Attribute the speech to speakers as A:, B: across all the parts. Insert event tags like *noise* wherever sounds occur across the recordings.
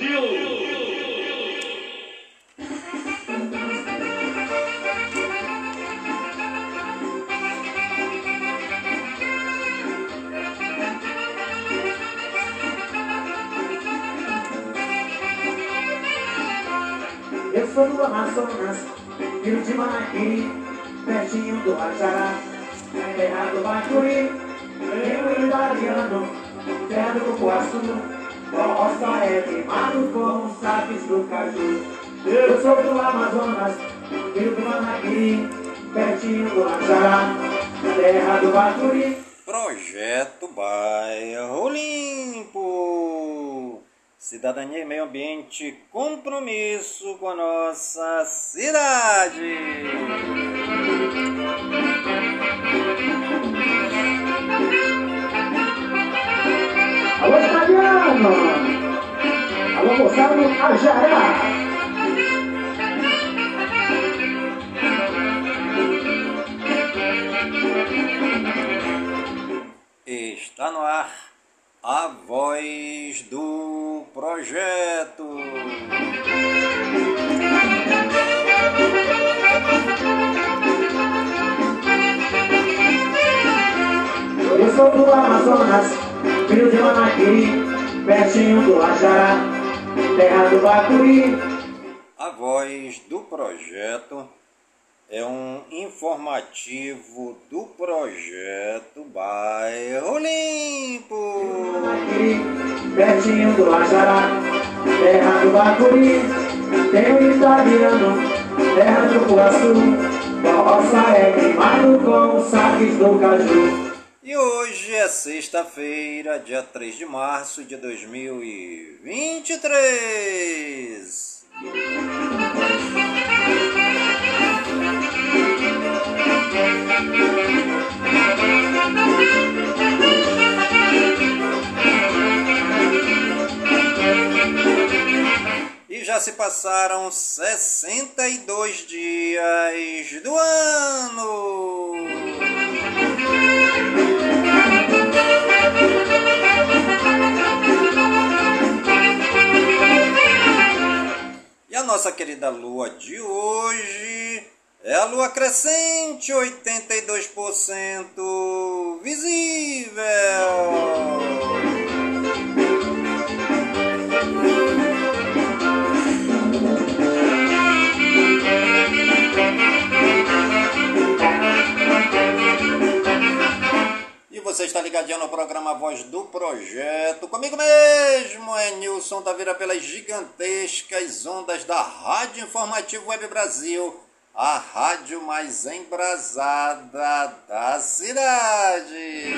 A: Eu sou do Amazonas, Rio de Manaquiri, pertinho do na terra do Bacuri, eu italiano, terra do Cupuaçu, roça é queimado com os sapos do caju. Eu sou do Amazonas, Rio de Manaquiri, pertinho do Ajará, na terra do Bacuri.
B: Projeto Bairro Limpo. Cidadania e meio ambiente, compromisso com a nossa cidade.
A: Alô, italiano! Alô, moçada Ajará!
B: Está no ar a voz do projeto.
A: Eu sou do Amazonas, filho de Manaquiri, pertinho do Ajará, terra do Bacuri.
B: A voz do projeto é um informativo do projeto Bairro Limpo.
A: Manaquiri, pertinho do Ajará, terra do Bacuri. Tem um italiano, terra do Cuaçu, roça é queimado com saques do caju.
B: E hoje é sexta-feira, dia 3 de março de 2023. E já se passaram 62 dias do ano. E a nossa querida lua de hoje é a lua crescente, 82% visível. Você está ligadinho no programa Voz do Projeto. Comigo mesmo é Nilson Taveira pelas gigantescas ondas da Rádio Informativo Web Brasil, a rádio mais embrasada da cidade.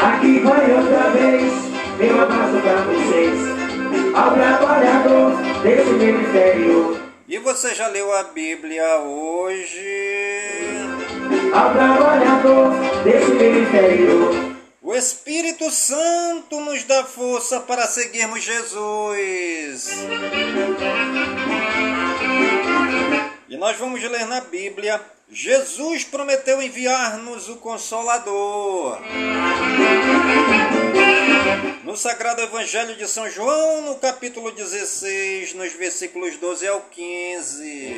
A: Aqui vai outra vez, meu abraço pra vocês, ao trabalhador desse ministério.
B: E você já leu a Bíblia hoje?
A: Ao trabalhador desse ministério.
B: O Espírito Santo nos dá força para seguirmos Jesus. E nós vamos ler na Bíblia: Jesus prometeu enviar-nos o Consolador. No Sagrado Evangelho de São João, no capítulo 16, nos versículos 12 ao 15.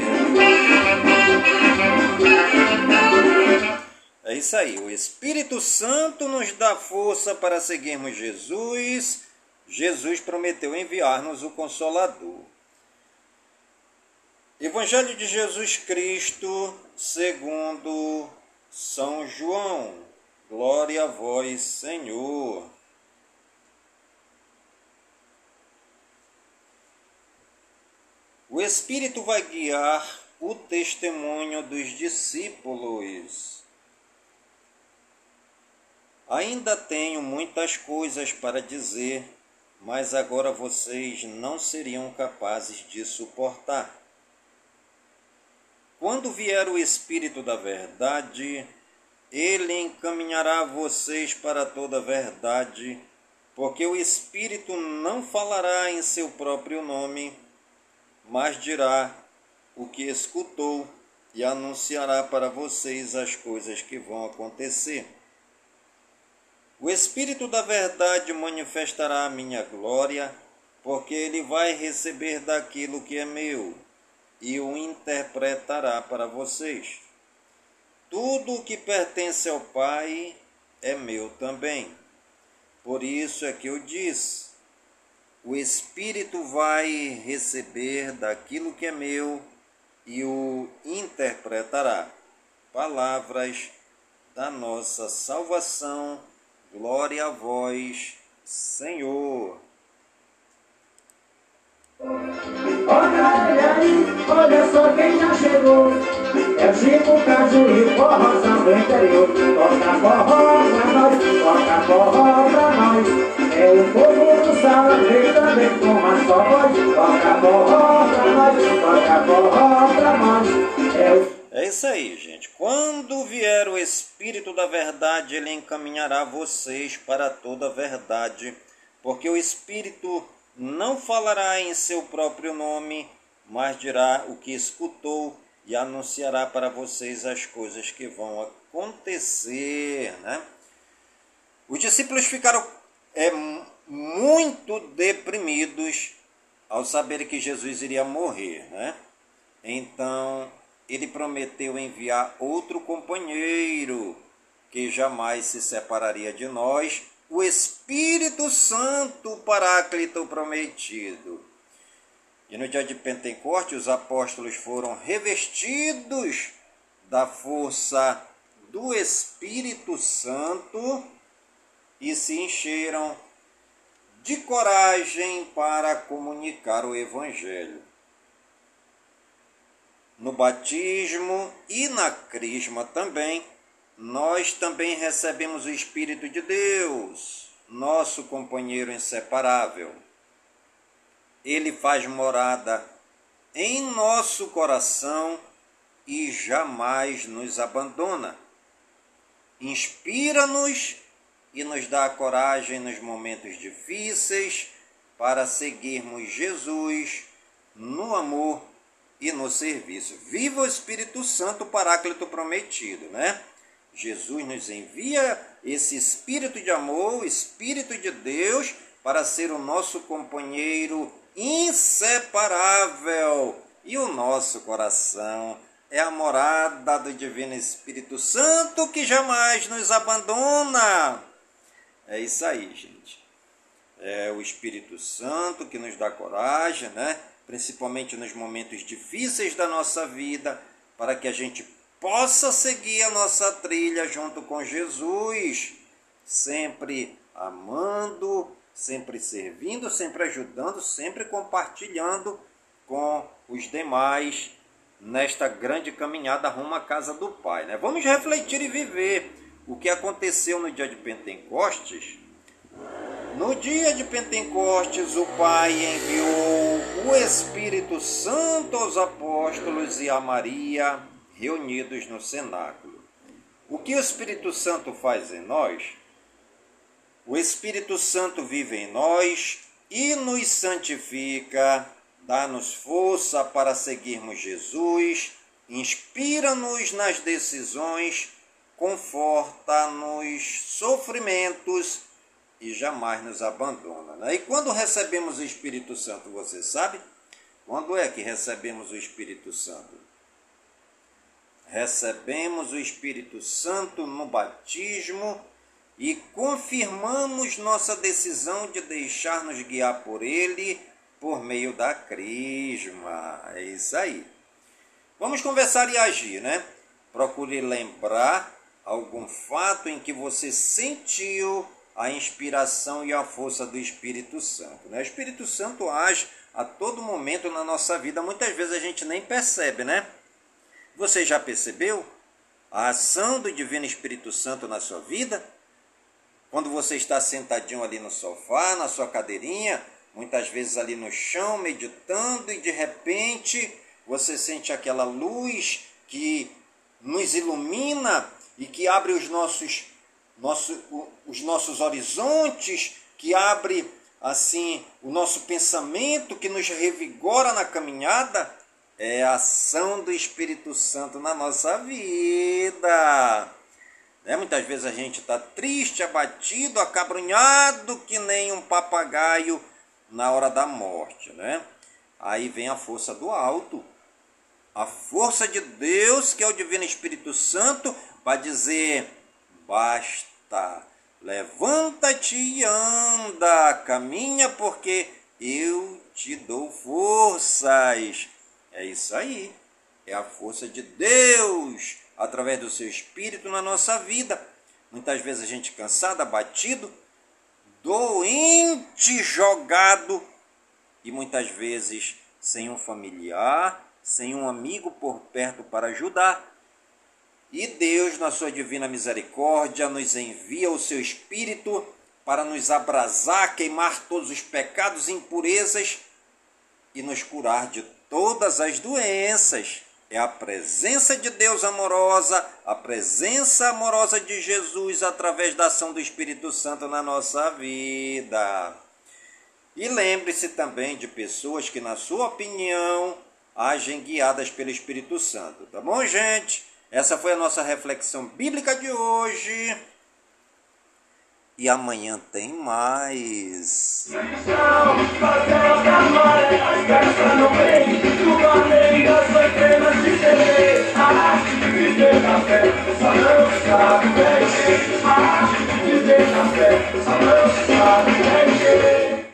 B: É isso aí, o Espírito Santo nos dá força para seguirmos Jesus. Jesus prometeu enviar-nos o Consolador. Evangelho de Jesus Cristo, segundo São João. Glória a vós, Senhor. O Espírito vai guiar o testemunho dos discípulos. Ainda tenho muitas coisas para dizer, mas agora vocês não seriam capazes de suportar. Quando vier o Espírito da Verdade, ele encaminhará vocês para toda a verdade, porque o Espírito não falará em seu próprio nome, mas dirá o que escutou e anunciará para vocês as coisas que vão acontecer. O Espírito da Verdade manifestará a minha glória, porque ele vai receber daquilo que é meu e o interpretará para vocês. Tudo o que pertence ao Pai é meu também. Por isso é que eu disse: o Espírito vai receber daquilo que é meu e o interpretará. Palavras da nossa salvação. Glória a vós, Senhor.
A: Olha aí, olha só quem já chegou. É o Chico Cajuí, forrozão do interior. Toca forró pra nós, toca forró pra nós. É o povo do sala, vem também com a sua voz. Toca forró pra nós, toca forró pra nós. É o
B: é isso aí, gente. Quando vier o Espírito da Verdade, ele encaminhará vocês para toda a verdade, porque o Espírito não falará em seu próprio nome, mas dirá o que escutou e anunciará para vocês as coisas que vão acontecer, né? Os discípulos ficaram é, muito deprimidos ao saber que Jesus iria morrer, né? Então, ele prometeu enviar outro companheiro que jamais se separaria de nós o Espírito Santo Paráclito prometido. E no dia de Pentecostes, os apóstolos foram revestidos da força do Espírito Santo e se encheram de coragem para comunicar o Evangelho. No batismo e na crisma também, nós também recebemos o Espírito de Deus, nosso companheiro inseparável. Ele faz morada em nosso coração e jamais nos abandona. Inspira-nos e nos dá coragem nos momentos difíceis para seguirmos Jesus no amor e no serviço. Viva o Espírito Santo, Paráclito prometido, né? Jesus nos envia esse espírito de amor, o espírito de Deus, para ser o nosso companheiro inseparável. E o nosso coração é a morada do Divino Espírito Santo que jamais nos abandona. É isso aí, gente. É o Espírito Santo que nos dá coragem, né? Principalmente nos momentos difíceis da nossa vida, para que a gente possa seguir a nossa trilha junto com Jesus, sempre amando, sempre servindo, sempre ajudando, sempre compartilhando com os demais nesta grande caminhada rumo à casa do Pai. Né? Vamos refletir e viver o que aconteceu no dia de Pentecostes. No dia de Pentecostes, o Pai enviou o Espírito Santo aos apóstolos e a Maria reunidos no cenáculo. O que o Espírito Santo faz em nós? O Espírito Santo vive em nós e nos santifica, dá-nos força para seguirmos Jesus, inspira-nos nas decisões, conforta nos sofrimentos e jamais nos abandona. Né? E quando recebemos o Espírito Santo, você sabe? Quando é que recebemos o Espírito Santo? recebemos o Espírito Santo no batismo e confirmamos nossa decisão de deixar-nos guiar por Ele por meio da crisma. É isso aí. Vamos conversar e agir, né? Procure lembrar algum fato em que você sentiu a inspiração e a força do Espírito Santo. Né? O Espírito Santo age a todo momento na nossa vida, muitas vezes a gente nem percebe, né? Você já percebeu a ação do Divino Espírito Santo na sua vida? Quando você está sentadinho ali no sofá, na sua cadeirinha, muitas vezes ali no chão, meditando, e de repente você sente aquela luz que nos ilumina e que abre os nossos, nosso, os nossos horizontes, que abre assim o nosso pensamento, que nos revigora na caminhada é a ação do Espírito Santo na nossa vida. Né? Muitas vezes a gente está triste, abatido, acabrunhado, que nem um papagaio na hora da morte. Né? Aí vem a força do alto, a força de Deus, que é o Divino Espírito Santo, para dizer: basta, levanta-te e anda, caminha, porque eu te dou forças. É isso aí, é a força de Deus através do seu espírito na nossa vida. Muitas vezes a gente cansado, abatido, doente, jogado e muitas vezes sem um familiar, sem um amigo por perto para ajudar. E Deus, na sua divina misericórdia, nos envia o seu espírito para nos abrasar, queimar todos os pecados e impurezas e nos curar de todas as doenças. É a presença de Deus amorosa, a presença amorosa de Jesus através da ação do Espírito Santo na nossa vida. E lembre-se também de pessoas que, na sua opinião, agem guiadas pelo Espírito Santo. Tá bom, gente? Essa foi a nossa reflexão bíblica de hoje. E amanhã tem mais.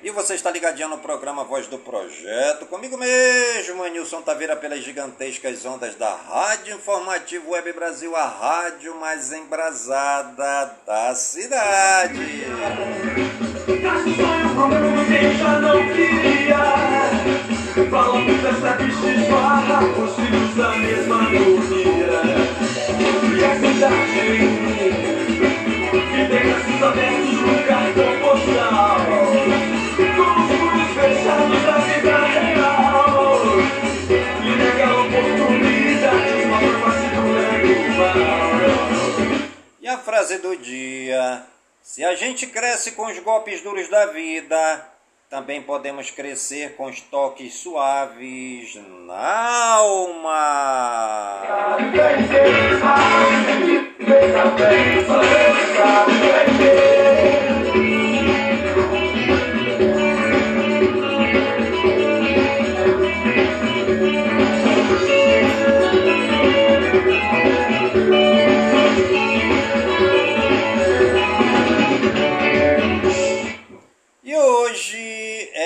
B: E você está ligadinho no programa Voz do Projeto, comigo mesmo, Nilson Taveira, pelas gigantescas ondas da Rádio Informativo Web Brasil, a rádio mais embrasada da cidade. Fala dessa bicha esbarra, os filhos da mesma agonia. E a cidade que tem braços abertos no cartão postal. E a frase do dia: Se a gente cresce com os golpes duros da vida, também podemos crescer com os toques suaves na alma.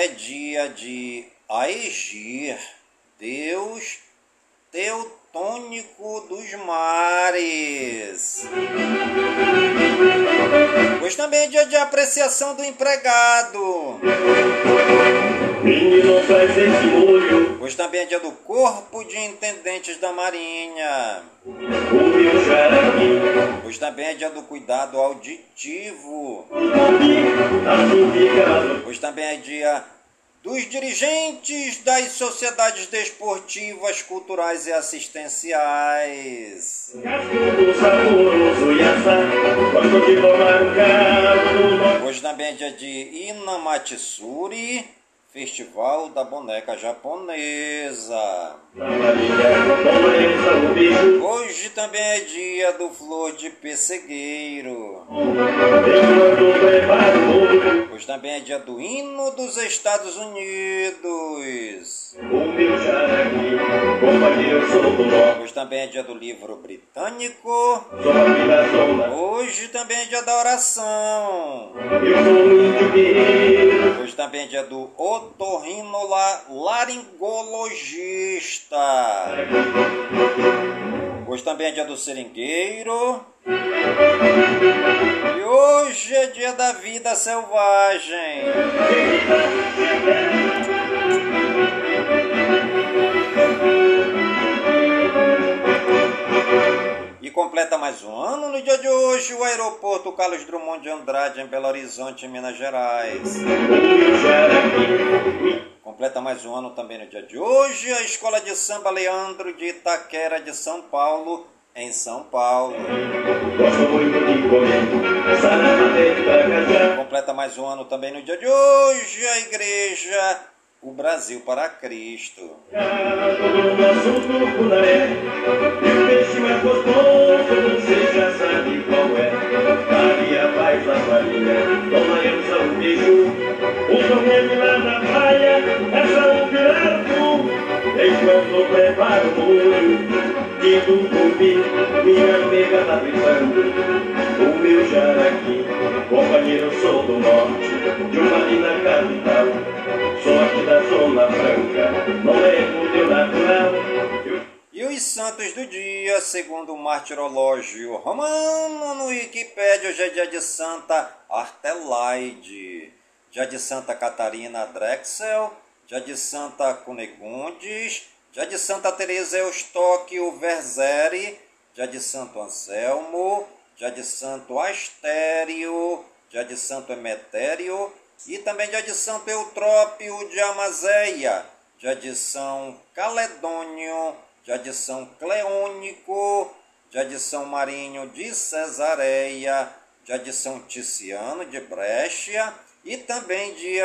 B: De Aegir, Deus teutônico dos mares. Hoje também é dia de apreciação do empregado. Hoje também é dia do Corpo de Intendentes da Marinha. Hoje também é dia do cuidado auditivo. Hoje também é dia dos dirigentes das sociedades desportivas, culturais e assistenciais. Hoje também é dia de Inamatsuri, Festival da Boneca Japonesa. Hoje também é dia do Flor de Pessegueiro. Hoje também é dia do Hino dos Estados Unidos. Hoje também é dia do livro britânico. Hoje também é dia da oração. Hoje também é dia do otorrinolaringologista. Hoje também é dia do seringueiro. E hoje é dia da vida selvagem. E completa mais um ano no dia de hoje o aeroporto Carlos Drummond de Andrade em Belo Horizonte, Minas Gerais. Completa mais um ano também no dia de hoje a Escola de Samba Leandro de Itaquera de São Paulo, em São Paulo. Completa mais um ano também no dia de hoje a Igreja o Brasil para Cristo.
A: Todo assunto punaré, e o peixe mais gostoso, você já sabe qual é. Enquanto o molho, e do cubi, minha amiga tá gritando, o meu jaraqui, companheiro sou do norte, de uma linda capital. Sou aqui da Zona Franca, não é meu natural.
B: E os santos do dia, segundo o martirológio romano no Wikipédia, hoje é dia de Santa Artelaide, dia de Santa Catarina Drexel, dia de Santa Cunegundes, dia de Santa Teresa Eustóquio Verzeri, dia de Santo Anselmo, dia de Santo Astério, dia de Santo Emetério, e também de adição Eutrópio de Amazeia, de adição Caledônio, de adição Cleônico, de adição Marinho de Cesareia, de adição Ticiano de Brescia e também de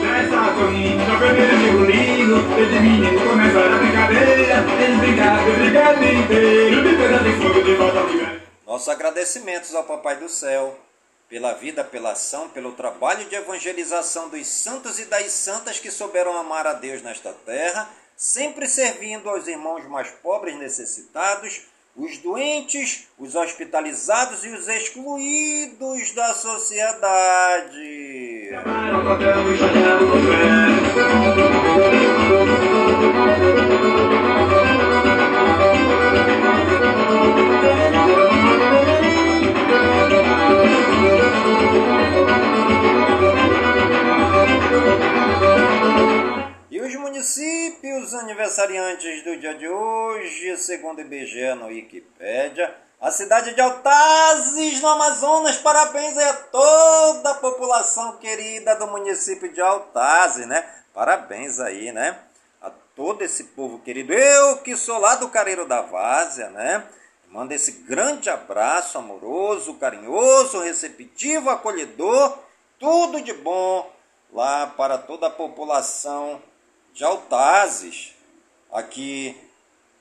A: Nessa corrida, primeiro lindo, desde menino começaram a brincadeira, eles inteiro, de fogo de volta
B: nossos agradecimentos ao Papai do Céu pela vida, pela ação, pelo trabalho de evangelização dos santos e das santas que souberam amar a Deus nesta terra, sempre servindo aos irmãos mais pobres necessitados, os doentes, os hospitalizados e os excluídos da sociedade. Municípios aniversariantes do dia de hoje, segundo IBGE no Wikipédia, a cidade de Altazes, no Amazonas. Parabéns a toda a população querida do município de Altazes, né? Parabéns aí, né? A todo esse povo querido. Eu que sou lá do Careiro da Várzea, né? Manda esse grande abraço amoroso, carinhoso, receptivo, acolhedor, tudo de bom lá para toda a população de Altazes, aqui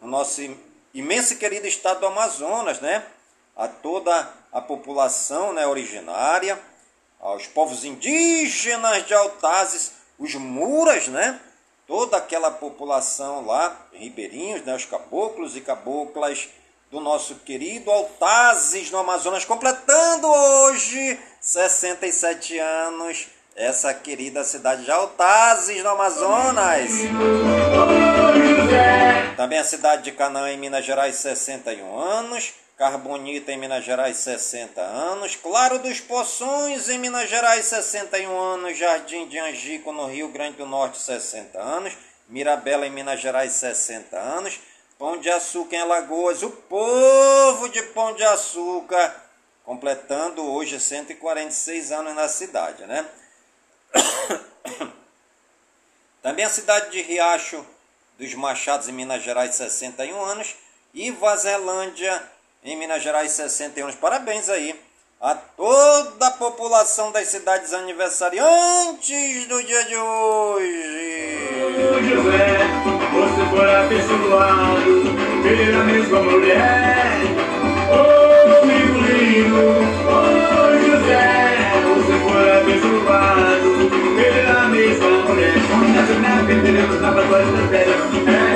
B: no nosso imenso e querido estado do Amazonas, né? A toda a população né, originária, aos povos indígenas de Altazes, os muras, né? Toda aquela população lá, ribeirinhos, né, os caboclos e caboclas do nosso querido Altazes no Amazonas, completando hoje 67 anos essa querida cidade de Altazes, no Amazonas. Também a cidade de Canaã, em Minas Gerais, 61 anos. Carbonita, em Minas Gerais, 60 anos. Claro dos Poções, em Minas Gerais, 61 anos. Jardim de Angico, no Rio Grande do Norte, 60 anos. Mirabela, em Minas Gerais, 60 anos. Pão de Açúcar, em Alagoas. O povo de Pão de Açúcar, completando hoje 146 anos na cidade, né? *coughs* Também a cidade de Riacho dos Machados, em Minas Gerais, 61 anos. E Vazelândia, em Minas Gerais, 61 anos. Parabéns aí a toda a população das cidades aniversariantes do dia de hoje.
A: José, você foi abençoado pela mesma mulher. Oh, amigo lindo, oh, José, Perdemos na batalha das velhas.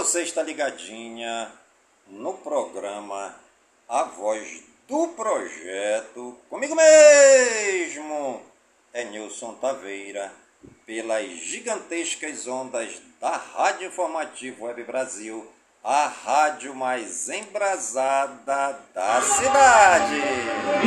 B: Você está ligadinha no programa A Voz do Projeto, comigo mesmo, é Nilson Taveira, pelas gigantescas ondas da Rádio Informativo Web Brasil, a rádio mais embrasada da cidade.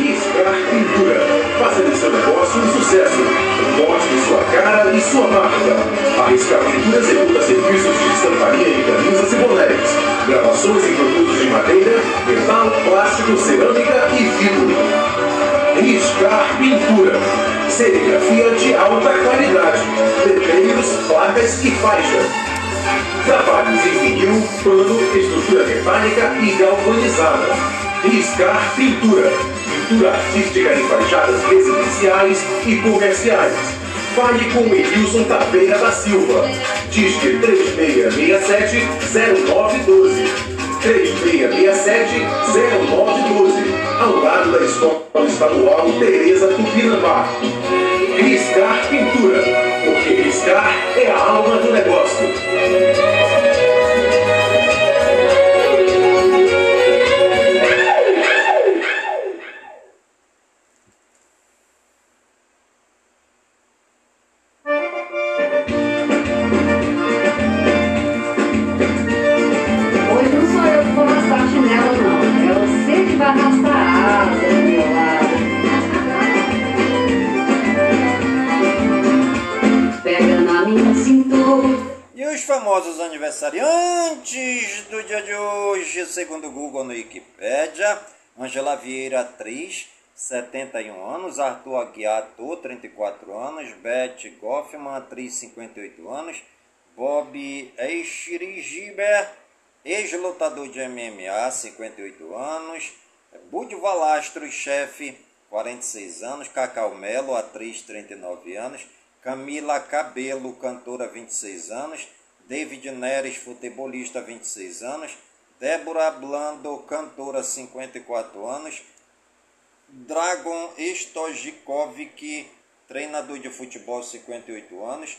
C: Iscar Pintura. Faça de seu negócio um sucesso. Mostre sua cara e sua marca. A Iscar Pintura executa serviços de estamparia em camisas e bonés. Gravações em produtos de madeira, metal, plástico, cerâmica e vidro. Iscar Pintura. Serigrafia de alta qualidade. Letreiros, placas e faixas. Trabalhos em vinil, pano, estrutura mecânica e galvanizada. Riscar Pintura. Pintura artística em fachadas residenciais e comerciais. Fale com Edilson Taveira da Silva. Disque 3667-0912. 3667-0912. Ao lado da Escola Estadual Tereza Tupinambá. Riscar Pintura. Porque riscar é a alma do negócio.
B: Famosos aniversariantes do dia de hoje, segundo o Google no Wikipedia, Angela Vieira, atriz, 71 anos, Arthur Aguiar, ator, 34 anos, Beth Goffman, atriz, 58 anos, Bob Eichirigiber, ex-lutador de MMA, 58 anos, Bud Valastro, chefe, 46 anos, Cacau Melo, atriz, 39 anos, Camila Cabelo, cantora, 26 anos, David Neres, futebolista, 26 anos, Débora Blando, cantora, 54 anos, Dragon Stojikovic, treinador de futebol, 58 anos,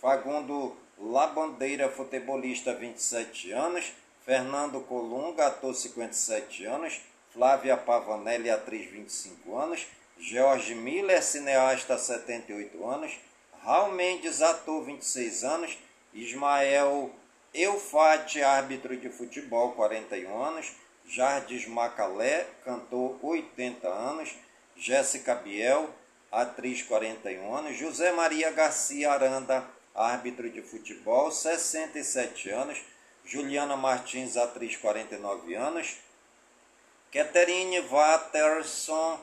B: Fagundo Labandeira, futebolista, 27 anos, Fernando Colunga, ator, 57 anos, Flávia Pavanelli, atriz, 25 anos, George Miller, cineasta, 78 anos, Raul Mendes, ator, 26 anos, Ismael Eufate, árbitro de futebol, 41 anos, Jardim Macalé, cantor, 80 anos, Jéssica Biel, atriz, 41 anos, José Maria Garcia Aranda, árbitro de futebol, 67 anos, Juliana Martins, atriz, 49 anos, Catherine Watterson,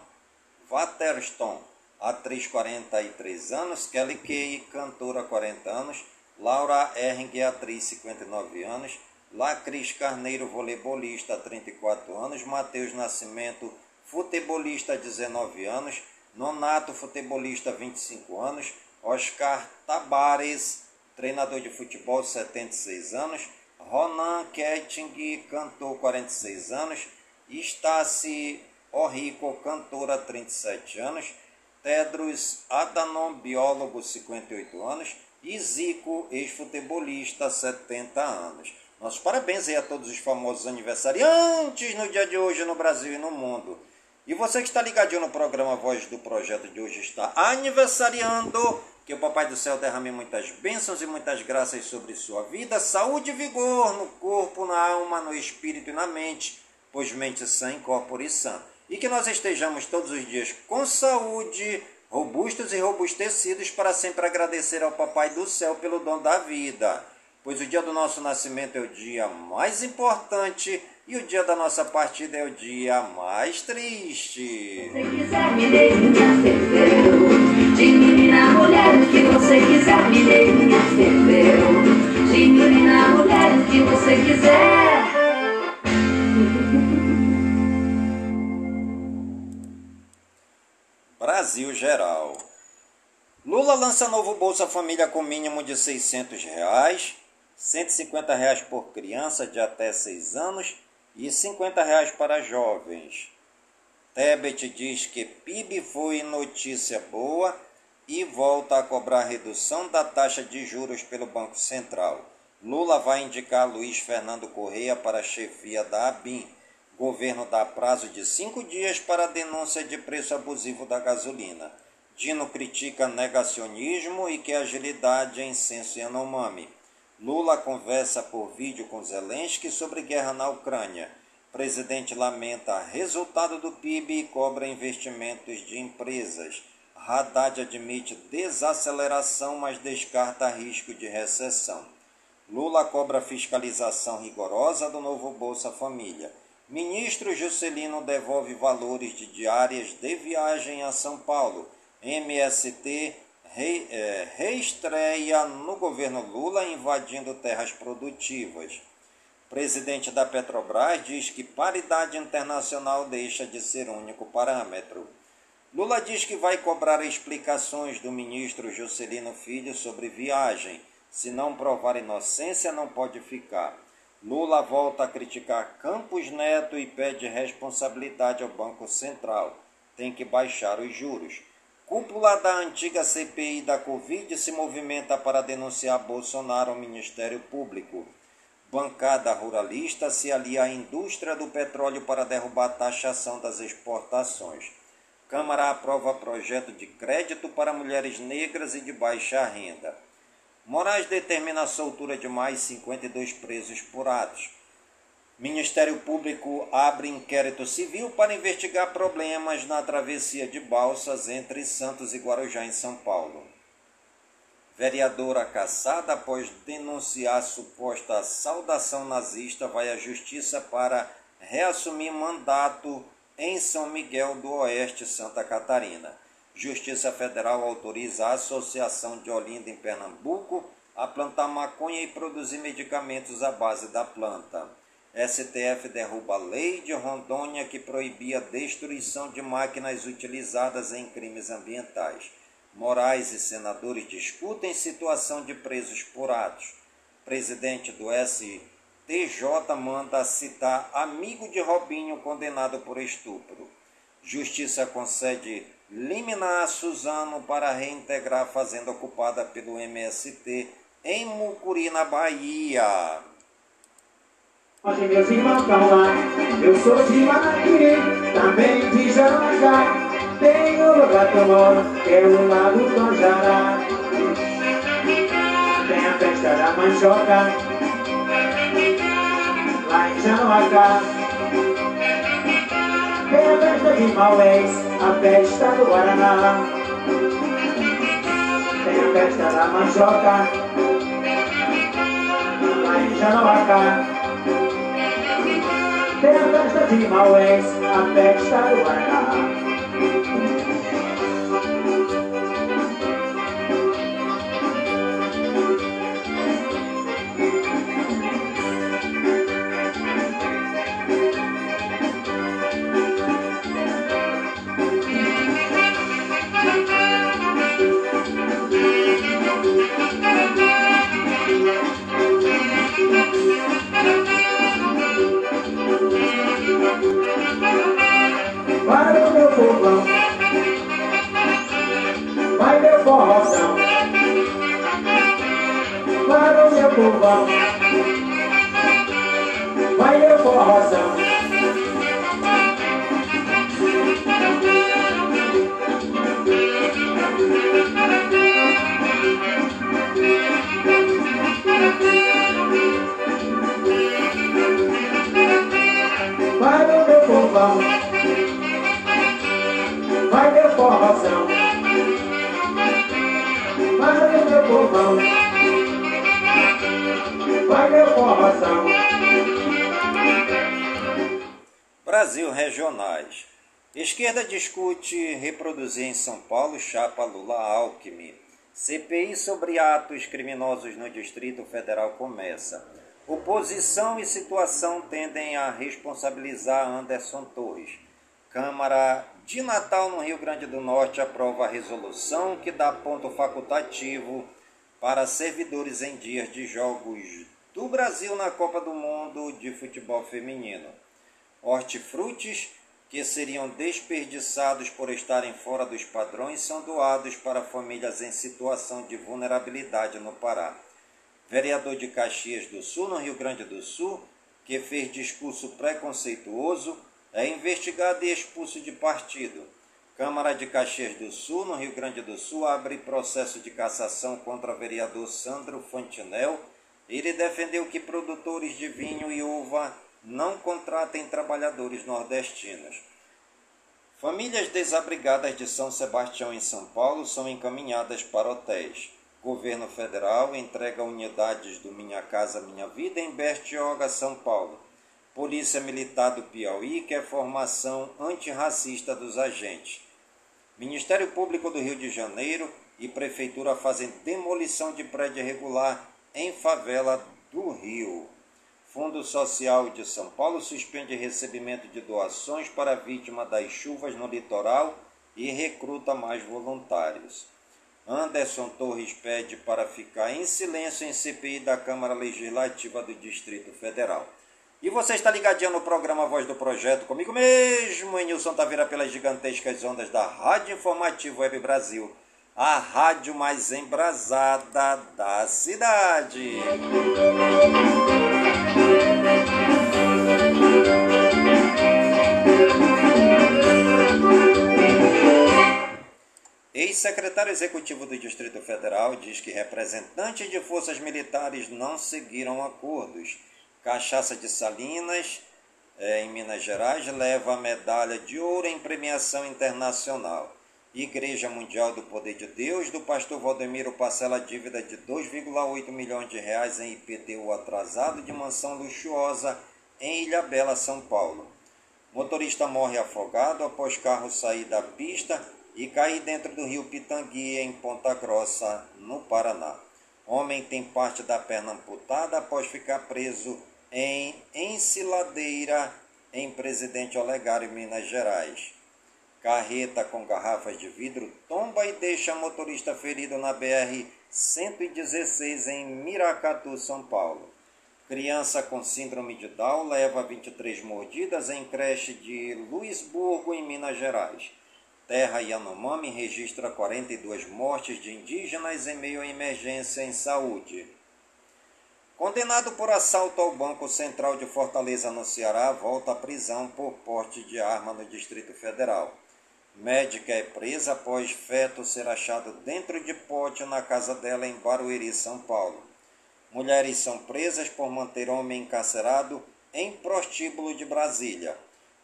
B: Watterston, atriz 43 anos, Kelly Kay, cantora 40 anos, Laura Erring, atriz 59 anos, Lacris Carneiro, voleibolista 34 anos, Matheus Nascimento, futebolista 19 anos, Nonato, futebolista 25 anos, Oscar Tabares, treinador de futebol 76 anos, Ronan Ketting, cantor 46 anos, Estácio Orrico, cantora 37 anos, Tedros Adanon, biólogo 58 anos, e Zico, ex-futebolista 70 anos. Nossos parabéns aí a todos os famosos aniversariantes no dia de hoje no Brasil e no mundo. E você que está ligadinho no programa Voz do Projeto de hoje está aniversariando. Que o Papai do Céu derrame muitas bênçãos e muitas graças sobre sua vida, saúde e vigor no corpo, na alma, no espírito e na mente, pois mente sã incorpore sã. E que nós estejamos todos os dias com saúde, robustos e robustecidos para sempre agradecer ao Papai do Céu pelo dom da vida. Pois o dia do nosso nascimento é o dia mais importante e o dia da nossa partida é o dia mais triste.
D: Se quiser, quiser, mineirinha, ferveu. De menina, mulher, que você quiser.
B: Brasil Geral. Lula lança novo Bolsa Família com mínimo de 600 reais, 150 reais por criança de até 6 anos e 50 reais para jovens. Tebet diz que PIB foi notícia boa e volta a cobrar redução da taxa de juros pelo Banco Central. Lula vai indicar Luiz Fernando Correia para a chefia da ABIN. Governo dá prazo de cinco dias para denúncia de preço abusivo da gasolina. Dino critica negacionismo e quer agilidade em censo Yanomami. Lula conversa por vídeo com Zelensky sobre guerra na Ucrânia. Presidente lamenta resultado do PIB e cobra investimentos de empresas. Haddad admite desaceleração, mas descarta risco de recessão. Lula cobra fiscalização rigorosa do novo Bolsa Família. Ministro Juscelino devolve valores de diárias de viagem a São Paulo. MST é, reestreia no governo Lula invadindo terras produtivas. Presidente da Petrobras diz que paridade internacional deixa de ser único parâmetro. Lula diz que vai cobrar explicações do ministro Juscelino Filho sobre viagem. Se não provar inocência, não pode ficar. Lula volta a criticar Campos Neto e pede responsabilidade ao Banco Central. Tem que baixar os juros. Cúpula da antiga CPI da Covid se movimenta para denunciar Bolsonaro ao Ministério Público. Bancada ruralista se alia à indústria do petróleo para derrubar a taxação das exportações. Câmara aprova projeto de crédito para mulheres negras e de baixa renda. Moraes determina a soltura de mais 52 presos por atos. Ministério Público abre inquérito civil para investigar problemas na travessia de balsas entre Santos e Guarujá, em São Paulo. Vereadora caçada após denunciar suposta saudação nazista vai à justiça para reassumir mandato em São Miguel do Oeste, Santa Catarina. Justiça Federal autoriza a Associação de Olinda em Pernambuco a plantar maconha e produzir medicamentos à base da planta. STF derruba a lei de Rondônia que proibia a destruição de máquinas utilizadas em crimes ambientais. Moraes e senadores discutem situação de presos por atos. Presidente do STJ manda citar amigo de Robinho condenado por estupro. Justiça concede liminar Suzano para reintegrar a fazenda ocupada pelo MST em Mucuri, na Bahia.
A: Hoje meus irmãos, calma, eu sou de Maraquiri, também de Jarajá. Tenho lugar que eu moro, que é o lado do Anjará. Tem a festa da Manjoca, lá em Janoacá. A festa de Maués, a festa do Guaraná. Tem a festa da Manjoca, lá em Janoacá. Tem a festa de Maués, a festa do Guaraná.
B: Paulo chapa Lula-Alckmin. CPI sobre atos criminosos no Distrito Federal começa. Oposição e situação tendem a responsabilizar Anderson Torres. Câmara de Natal no Rio Grande do Norte aprova a resolução que dá ponto facultativo para servidores em dias de jogos do Brasil na Copa do Mundo de Futebol Feminino. Hortifrutis que seriam desperdiçados por estarem fora dos padrões são doados para famílias em situação de vulnerabilidade no Pará. Vereador de Caxias do Sul, no Rio Grande do Sul, que fez discurso preconceituoso, é investigado e expulso de partido. Câmara de Caxias do Sul, no Rio Grande do Sul, abre processo de cassação contra vereador Sandro Fantinel, Ele defendeu que produtores de vinho e uva não contratem trabalhadores nordestinos. Famílias desabrigadas de São Sebastião em São Paulo são encaminhadas para hotéis. Governo federal entrega unidades do Minha Casa Minha Vida em Bertioga, São Paulo. Polícia Militar do Piauí quer formação antirracista dos agentes. Ministério Público do Rio de Janeiro e Prefeitura fazem demolição de prédio irregular em favela do Rio. Fundo Social de São Paulo suspende recebimento de doações para vítima das chuvas no litoral e recruta mais voluntários. Anderson Torres pede para ficar em silêncio em CPI da Câmara Legislativa do Distrito Federal. E você está ligadinho no programa Voz do Projeto, comigo mesmo, Nilson Taveira, pelas gigantescas ondas da Rádio Informativo Web Brasil, a rádio mais embrasada da cidade. Ex-secretário executivo do Distrito Federal diz que representantes de forças militares não seguiram acordos. Cachaça de Salinas, eh, em Minas Gerais, leva a medalha de ouro em premiação internacional. Igreja Mundial do Poder de Deus, do pastor Valdemiro parcela dívida de 2,8 milhões de reais em IPTU atrasado de mansão luxuosa em Ilhabela, São Paulo. Motorista morre afogado após carro sair da pista e cair dentro do rio Pitangui, em Ponta Grossa, no Paraná. Homem tem parte da perna amputada após ficar preso em Enciladeira, em Presidente Olegário, Minas Gerais. Carreta com garrafas de vidro tomba e deixa motorista ferido na BR-116 em Miracatu, São Paulo. Criança com síndrome de Down leva 23 mordidas em creche de Luisburgo, em Minas Gerais. Terra Yanomami registra 42 mortes de indígenas em meio à emergência em saúde. Condenado por assalto ao Banco Central de Fortaleza, no Ceará, volta à prisão por porte de arma no Distrito Federal. Médica é presa após feto ser achado dentro de pote na casa dela em Barueri, São Paulo. Mulheres são presas por manter homem encarcerado em prostíbulo de Brasília.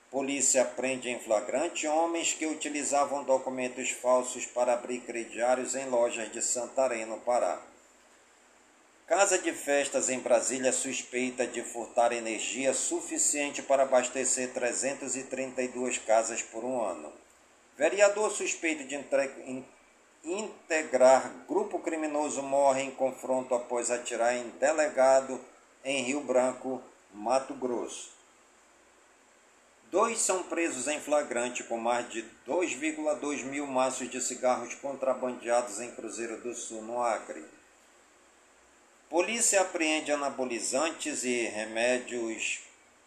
B: Polícia prende em flagrante homens que utilizavam documentos falsos para abrir crediários em lojas de Santarém, no Pará. Casa de festas em Brasília suspeita de furtar energia suficiente para abastecer 332 casas por um ano. Vereador suspeito de integrar grupo criminoso morre em confronto após atirar em delegado em Rio Branco, Mato Grosso. Dois são presos em flagrante com mais de 2,2 mil maços de cigarros contrabandeados em Cruzeiro do Sul, no Acre. Polícia apreende anabolizantes e remédios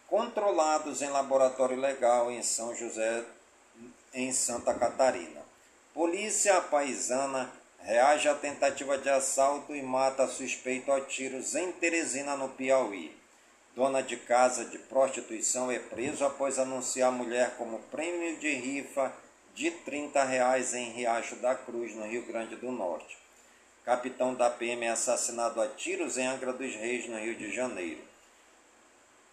B: controlados em laboratório legal em São José, em Santa Catarina. Polícia paisana reage à tentativa de assalto e mata suspeito a tiros em Teresina, no Piauí. Dona de casa de prostituição é preso após anunciar a mulher como prêmio de rifa de 30 reais em Riacho da Cruz, no Rio Grande do Norte. Capitão da PM é assassinado a tiros em Angra dos Reis, no Rio de Janeiro.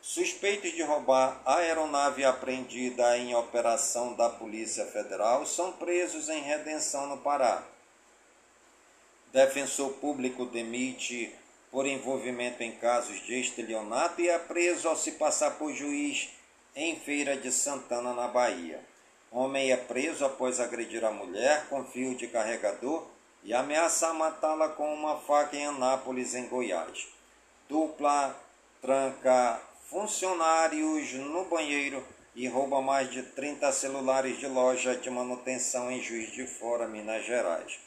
B: Suspeitos de roubar a aeronave apreendida em operação da Polícia Federal são presos em Redenção, no Pará. Defensor público demite por envolvimento em casos de estelionato e é preso ao se passar por juiz em Feira de Santana, na Bahia. Homem é preso após agredir a mulher com fio de carregador e ameaçar matá-la com uma faca em Anápolis, em Goiás. Dupla tranca funcionários no banheiro e rouba mais de 30 celulares de loja de manutenção em Juiz de Fora, Minas Gerais.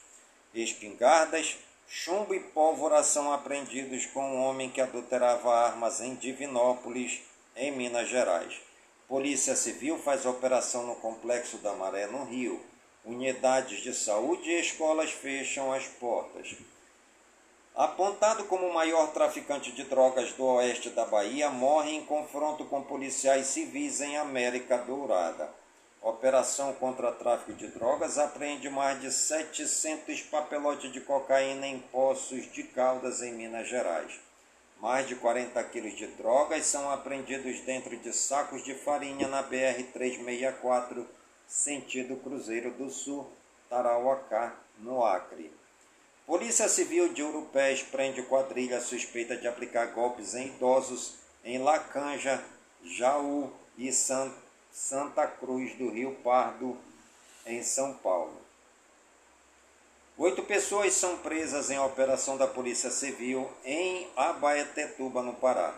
B: Espingardas, chumbo e pólvora são apreendidos com um homem que adulterava armas em Divinópolis, em Minas Gerais. Polícia Civil faz operação no Complexo da Maré, no Rio. Unidades de saúde e escolas fecham as portas. Apontado como o maior traficante de drogas do oeste da Bahia, morre em confronto com policiais civis em América Dourada. Operação contra tráfico de drogas apreende mais de 700 papelotes de cocaína em Poços de Caldas, em Minas Gerais. Mais de 40 quilos de drogas são apreendidos dentro de sacos de farinha na BR-364, sentido Cruzeiro do Sul, Tarauacá, no Acre. Polícia Civil de Urupés prende quadrilha suspeita de aplicar golpes em idosos em Lacanja, Jaú e Santa Cruz do Rio Pardo, em São Paulo. Oito pessoas são presas em operação da Polícia Civil em Abaetetuba, no Pará.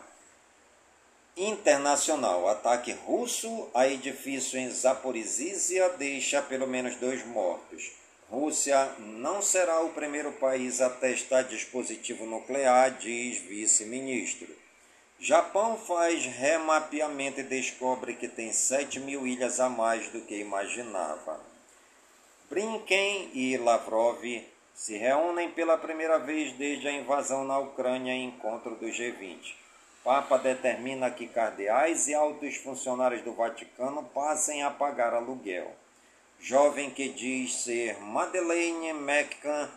B: Internacional. Ataque russo a edifício em Zaporizhzhia deixa pelo menos dois mortos. Rússia não será o primeiro país a testar dispositivo nuclear, diz vice-ministro. Japão faz remapeamento e descobre que tem 7 mil ilhas a mais do que imaginava. Brinken e Lavrov se reúnem pela primeira vez desde a invasão na Ucrânia em encontro do G20. Papa determina que cardeais e altos funcionários do Vaticano passem a pagar aluguel. Jovem que diz ser Madeleine McCann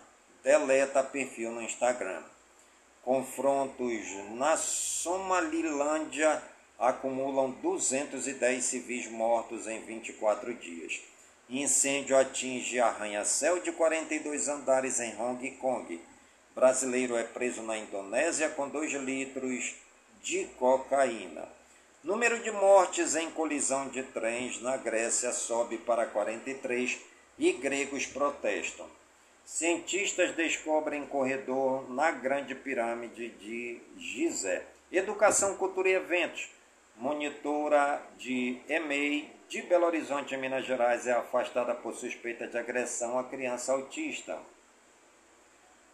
B: deleta perfil no Instagram. Confrontos na Somalilândia acumulam 210 civis mortos em 24 dias. Incêndio atinge arranha-céu de 42 andares em Hong Kong. Brasileiro é preso na Indonésia com 2 litros de cocaína. Número de mortes em colisão de trens na Grécia sobe para 43 e gregos protestam. Cientistas descobrem corredor na Grande Pirâmide de Gizé. Educação, Cultura e Eventos. Monitora de EMEI de Belo Horizonte, Minas Gerais, é afastada por suspeita de agressão a criança autista.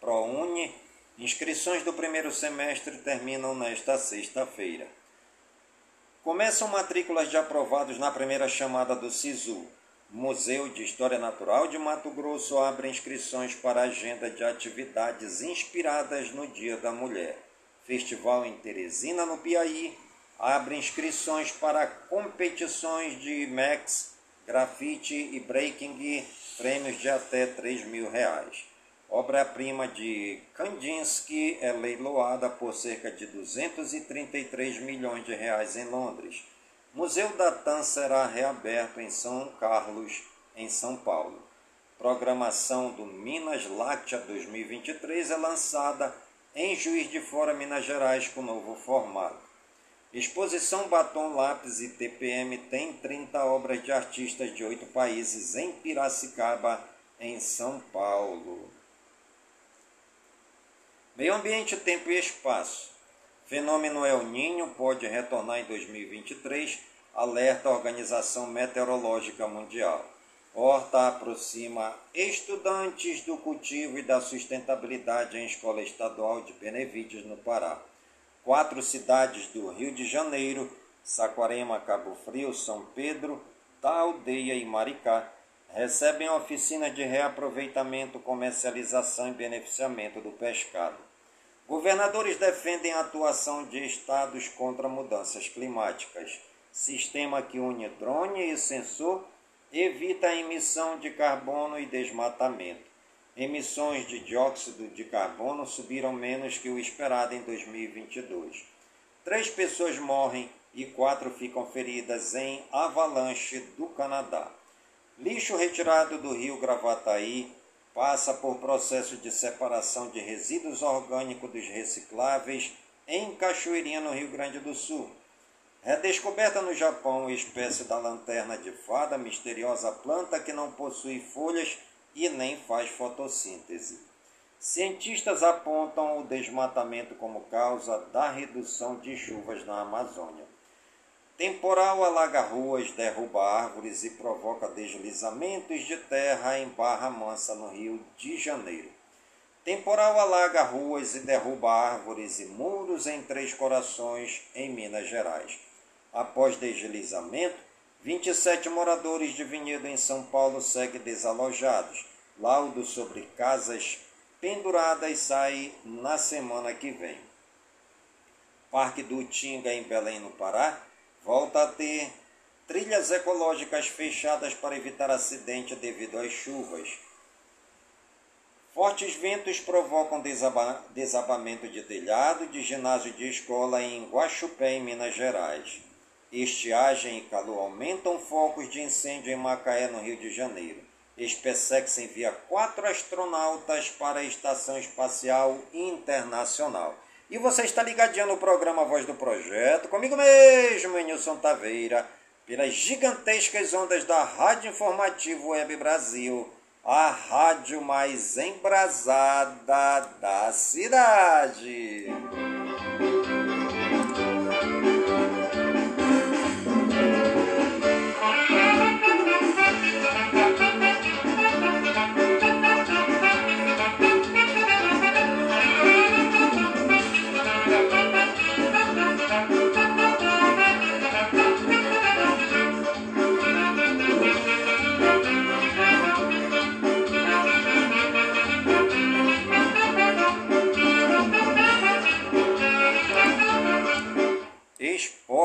B: ProUni, inscrições do primeiro semestre terminam nesta sexta-feira. Começam matrículas de aprovados na primeira chamada do SISU. Museu de História Natural de Mato Grosso abre inscrições para a agenda de atividades inspiradas no Dia da Mulher. Festival em Teresina, no Piauí, abre inscrições para competições de Max, grafite e breaking, prêmios de até 3 mil reais. Obra-prima de Kandinsky é leiloada por cerca de 233 milhões de reais em Londres. Museu da TAM será reaberto em São Carlos, em São Paulo. Programação do Minas Láctea 2023 é lançada em Juiz de Fora, Minas Gerais, com novo formato. Exposição Batom Lápis e TPM tem 30 obras de artistas de oito países em Piracicaba, em São Paulo. Meio Ambiente, Tempo e Espaço. Fenômeno El Ninho pode retornar em 2023, alerta a Organização Meteorológica Mundial. Horta aproxima estudantes do cultivo e da sustentabilidade em Escola Estadual de Benevídeos, no Pará. Quatro cidades do Rio de Janeiro, Saquarema, Cabo Frio, São Pedro, da Aldeia e Maricá, recebem oficina de reaproveitamento, comercialização e beneficiamento do pescado. Governadores defendem a atuação de estados contra mudanças climáticas. Sistema que une drone e sensor evita a emissão de carbono e desmatamento. Emissões de dióxido de carbono subiram menos que o esperado em 2022. Três pessoas morrem e quatro ficam feridas em avalanche do Canadá. Lixo retirado do rio Gravataí passa por processo de separação de resíduos orgânicos dos recicláveis em Cachoeirinha, no Rio Grande do Sul. Redescoberta no Japão espécie da lanterna de fada, misteriosa planta que não possui folhas e nem faz fotossíntese. Cientistas apontam o desmatamento como causa da redução de chuvas na Amazônia. Temporal alaga ruas, derruba árvores e provoca deslizamentos de terra em Barra Mansa, no Rio de Janeiro. Temporal alaga ruas e derruba árvores e muros em Três Corações, em Minas Gerais. Após deslizamento, 27 moradores de vinhedo em São Paulo seguem desalojados. Laudo sobre casas penduradas sai na semana que vem. Parque do Tinga, em Belém, no Pará, volta a ter trilhas ecológicas fechadas para evitar acidente devido às chuvas. Fortes ventos provocam desaba desabamento de telhado de ginásio de escola em Guaxupé, em Minas Gerais. Estiagem e calor aumentam focos de incêndio em Macaé, no Rio de Janeiro. SpaceX envia quatro astronautas para a Estação Espacial Internacional. E você está ligadinho no programa Voz do Projeto, comigo mesmo, Nilson Taveira, pelas gigantescas ondas da Rádio Informativo Web Brasil, a rádio mais embrasada da cidade.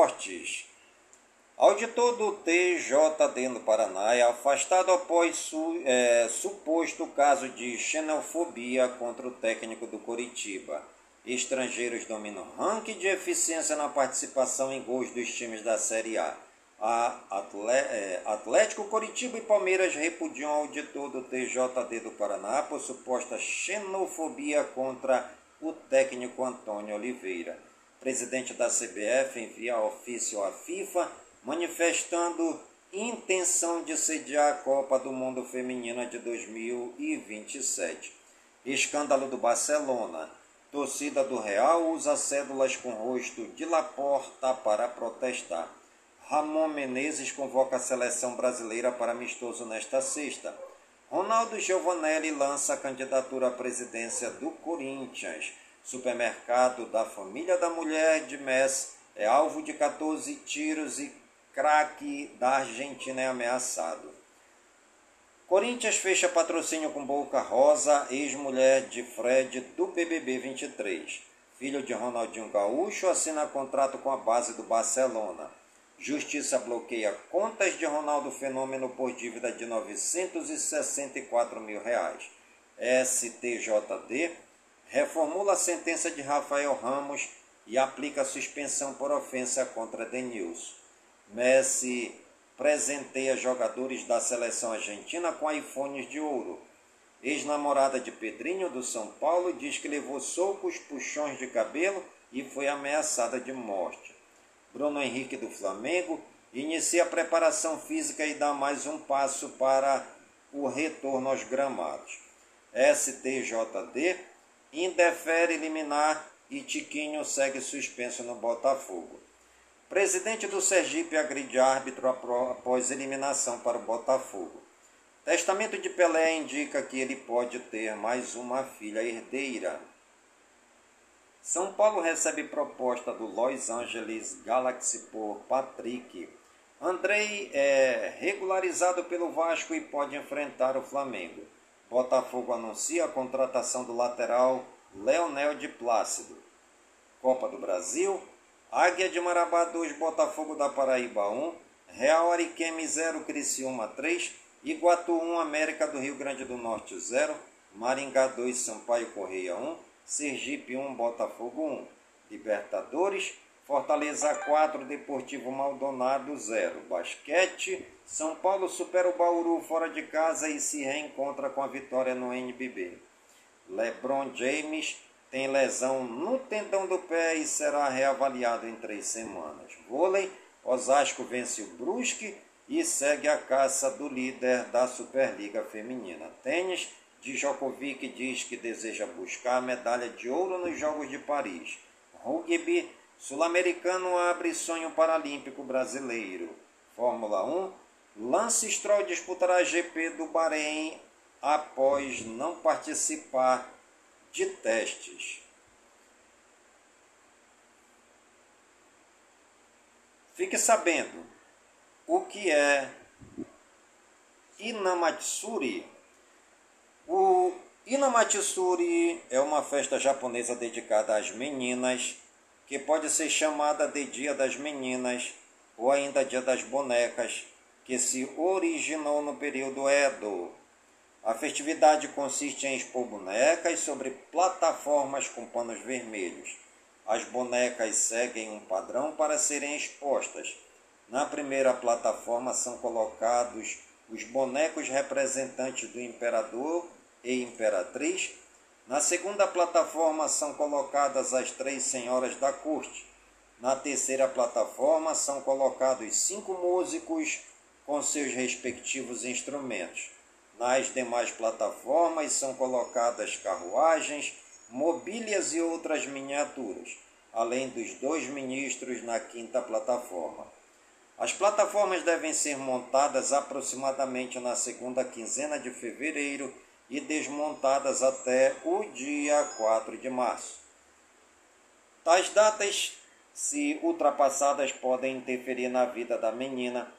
B: Esportes. Auditor do TJD no Paraná é afastado após su, é, suposto caso de xenofobia contra o técnico do Coritiba. Estrangeiros dominam ranking de eficiência na participação em gols dos times da Série A. A é, Atlético, Coritiba e Palmeiras repudiam auditor do TJD do Paraná por suposta xenofobia contra o técnico Antônio Oliveira presidente da CBF envia ofício à FIFA manifestando intenção de sediar a Copa do Mundo Feminina de 2027. Escândalo do Barcelona. Torcida do Real usa cédulas com rosto de Laporta para protestar. Ramon Menezes convoca a seleção brasileira para amistoso nesta sexta. Ronaldo Giovanelli lança a candidatura à presidência do Corinthians. Supermercado da família da mulher de Messi é alvo de 14 tiros e craque da Argentina é ameaçado. Corinthians fecha patrocínio com Boca Rosa, ex-mulher de Fred do BBB 23. Filho de Ronaldinho Gaúcho assina contrato com a base do Barcelona. Justiça bloqueia contas de Ronaldo Fenômeno por dívida de 964 mil reais. STJD reformula a sentença de Rafael Ramos e aplica suspensão por ofensa contra Denilson. Messi presenteia jogadores da seleção argentina com iPhones de ouro. Ex-namorada de Pedrinho do São Paulo diz que levou socos, puxões de cabelo e foi ameaçada de morte. Bruno Henrique do Flamengo inicia a preparação física e dá mais um passo para o retorno aos gramados. STJD indefere liminar e Tiquinho segue suspenso no Botafogo. Presidente do Sergipe agride árbitro após eliminação para o Botafogo. Testamento de Pelé indica que ele pode ter mais uma filha herdeira. São Paulo recebe proposta do Los Angeles Galaxy por Patrick. Andrei é regularizado pelo Vasco e pode enfrentar o Flamengo. Botafogo anuncia a contratação do lateral Leonel de Plácido. Copa do Brasil, Águia de Marabá 2, Botafogo da Paraíba 1, Real Ariqueme 0, Criciúma 3, Iguatu 1, América do Rio Grande do Norte 0, Maringá 2, Sampaio Correia 1, Sergipe 1, Botafogo 1. Libertadores, Fortaleza 4, Deportivo Maldonado 0. Basquete, São Paulo supera o Bauru fora de casa e se reencontra com a vitória no NBB. LeBron James tem lesão no tendão do pé e será reavaliado em três semanas. Vôlei, Osasco vence o Brusque e segue a caça do líder da Superliga Feminina. Tênis, Djokovic diz que deseja buscar a medalha de ouro nos Jogos de Paris. Rugby, Sul-Americano abre sonho paralímpico brasileiro. Fórmula 1. Lance Stroll disputará GP do Bahrein após não participar de testes. Fique sabendo o que é Inamatsuri. O Inamatsuri é uma festa japonesa dedicada às meninas que pode ser chamada de Dia das Meninas ou ainda Dia das Bonecas, que se originou no período Edo. A festividade consiste em expor bonecas sobre plataformas com panos vermelhos. As bonecas seguem um padrão para serem expostas. Na primeira plataforma são colocados os bonecos representantes do imperador e imperatriz. Na segunda plataforma são colocadas as três senhoras da corte. Na terceira plataforma são colocados cinco músicos com seus respectivos instrumentos. Nas demais plataformas são colocadas carruagens, mobílias e outras miniaturas, além dos dois ministros na quinta plataforma. As plataformas devem ser montadas aproximadamente na segunda quinzena de fevereiro e desmontadas até o dia 4 de março. Tais datas, se ultrapassadas, podem interferir na vida da menina,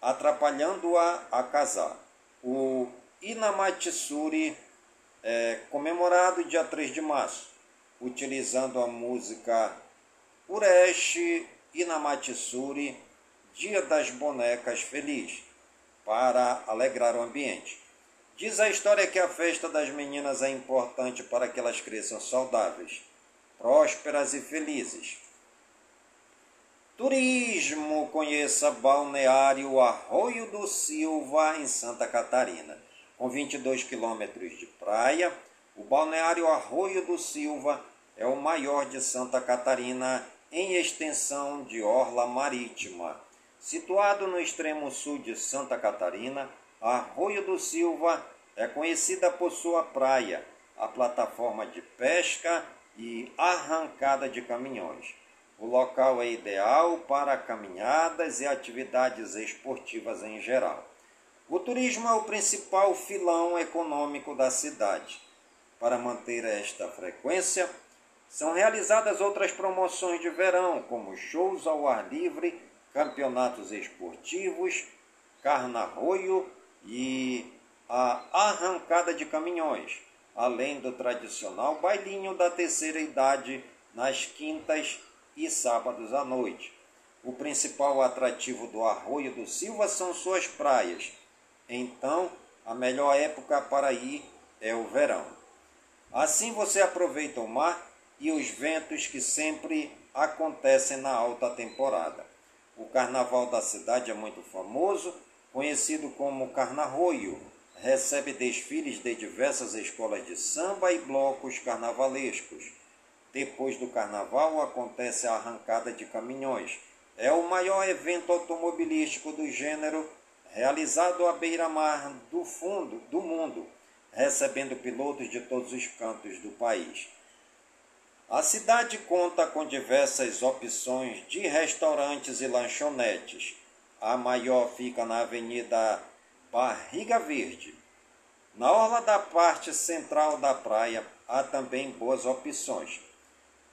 B: atrapalhando-a a casar. O Inamatsuri é comemorado dia 3 de março, utilizando a música Uresh Inamatsuri Dia das Bonecas Feliz, para alegrar o ambiente. Diz a história que a festa das meninas é importante para que elas cresçam saudáveis, prósperas e felizes. Turismo, conheça Balneário Arroio do Silva, em Santa Catarina. Com 22 quilômetros de praia, o Balneário Arroio do Silva é o maior de Santa Catarina em extensão de orla marítima. Situado no extremo sul de Santa Catarina, Arroio do Silva é conhecida por sua praia, a plataforma de pesca e arrancada de caminhões. O local é ideal para caminhadas e atividades esportivas em geral. O turismo é o principal filão econômico da cidade. Para manter esta frequência, são realizadas outras promoções de verão, como shows ao ar livre campeonatos esportivos, carnarroio e a arrancada de caminhões, além do tradicional bailinho da terceira idade nas quintas e sábados à noite. O principal atrativo do Arroio do Silva são suas praias. Então, a melhor época para ir é o verão. Assim você aproveita o mar e os ventos que sempre acontecem na alta temporada. O carnaval da cidade é muito famoso, conhecido como Carnarroio. Recebe desfiles de diversas escolas de samba e blocos carnavalescos. Depois do carnaval acontece a arrancada de caminhões. É o maior evento automobilístico do gênero realizado à beira-mar do fundo do mundo, recebendo pilotos de todos os cantos do país. A cidade conta com diversas opções de restaurantes e lanchonetes. A maior fica na Avenida Barriga Verde. Na orla da parte central da praia há também boas opções.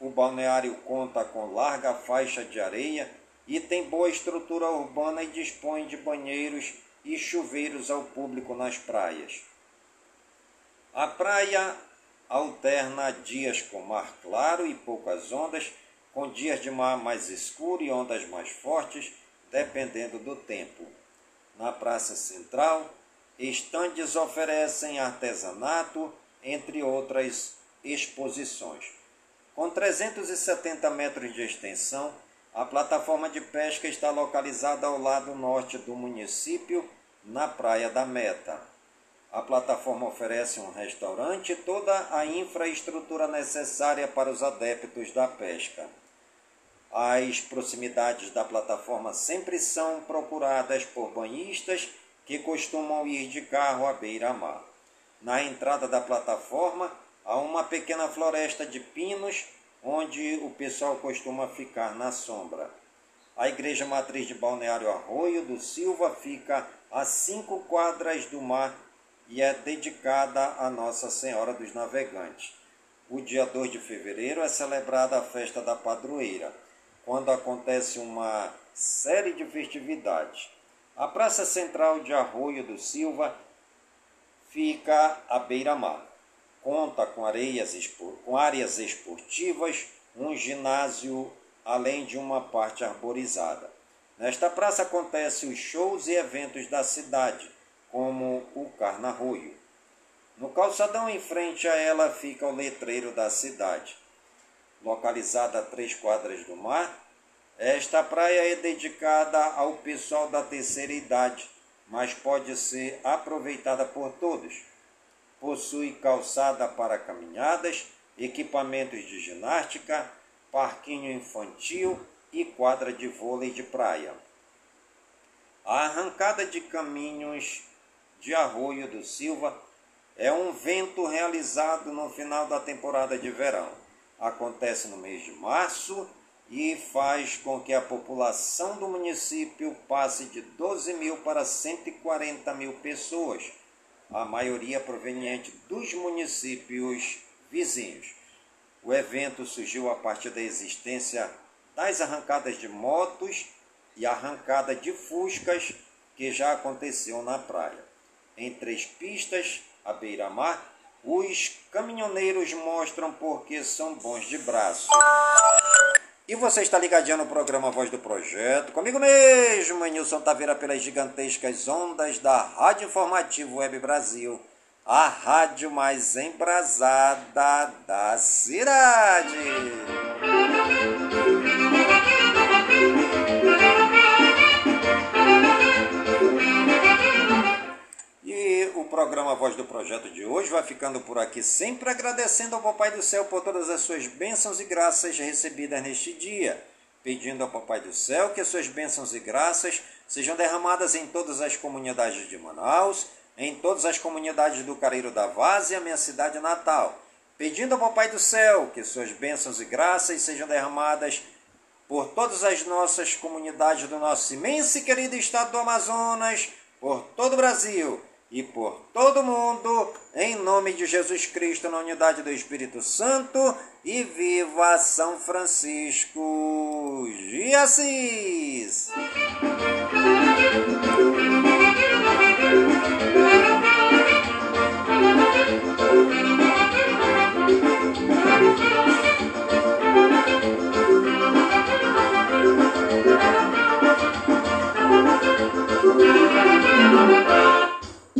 B: O balneário conta com larga faixa de areia e tem boa estrutura urbana e dispõe de banheiros e chuveiros ao público nas praias. A praia alterna dias com mar claro e poucas ondas, com dias de mar mais escuro e ondas mais fortes, dependendo do tempo. Na praça central, estandes oferecem artesanato, entre outras exposições. Com 370 metros de extensão, a plataforma de pesca está localizada ao lado norte do município, na Praia da Meta. A plataforma oferece um restaurante e toda a infraestrutura necessária para os adeptos da pesca. As proximidades da plataforma sempre são procuradas por banhistas que costumam ir de carro à beira-mar. Na entrada da plataforma há uma pequena floresta de pinos onde o pessoal costuma ficar na sombra. A igreja matriz de Balneário Arroio do Silva fica a cinco quadras do mar e é dedicada a Nossa Senhora dos Navegantes. O dia 2 de fevereiro é celebrada a festa da padroeira, quando acontece uma série de festividades. A Praça Central de Arroio do Silva fica à beira-mar. Conta com, areias, com áreas esportivas, um ginásio, além de uma parte arborizada. Nesta praça acontecem os shows e eventos da cidade, como o Carnarroio. calçadão em frente a ela fica o letreiro da cidade. Localizada a três quadras do mar, esta praia é dedicada ao pessoal da terceira idade, mas pode ser aproveitada por todos. Possui calçada para caminhadas, equipamentos de ginástica, parquinho infantil e quadra de vôlei de praia. A arrancada de caminhos de Arroio do Silva é um vento realizado no final da temporada de verão. Acontece no mês de março e faz com que a população do município passe de 12 mil para 140 mil pessoas, a maioria proveniente dos municípios vizinhos. O evento surgiu a partir da existência das arrancadas de motos e arrancada de fuscas que já aconteciam na praia. Em três pistas, à beira-mar, os caminhoneiros mostram porque são bons de braço. E você está ligadinho no programa Voz do Projeto, comigo mesmo, Nilson Taveira, pelas gigantescas ondas da Rádio Informativo Web Brasil, a rádio mais embrasada da cidade. Programa Voz do Projeto de hoje vai ficando por aqui, sempre agradecendo ao Papai do Céu por todas as suas bênçãos e graças recebidas neste dia, pedindo ao Papai do Céu que as suas bênçãos e graças sejam derramadas em todas as comunidades de Manaus, em todas as comunidades do Careiro da Vaz e a minha cidade natal, pedindo ao Papai do Céu que suas bênçãos e graças sejam derramadas por todas as nossas comunidades do nosso imenso e querido estado do Amazonas, por todo o Brasil e por todo mundo, em nome de Jesus Cristo, na unidade do Espírito Santo, e viva São Francisco de Assis! *laughs*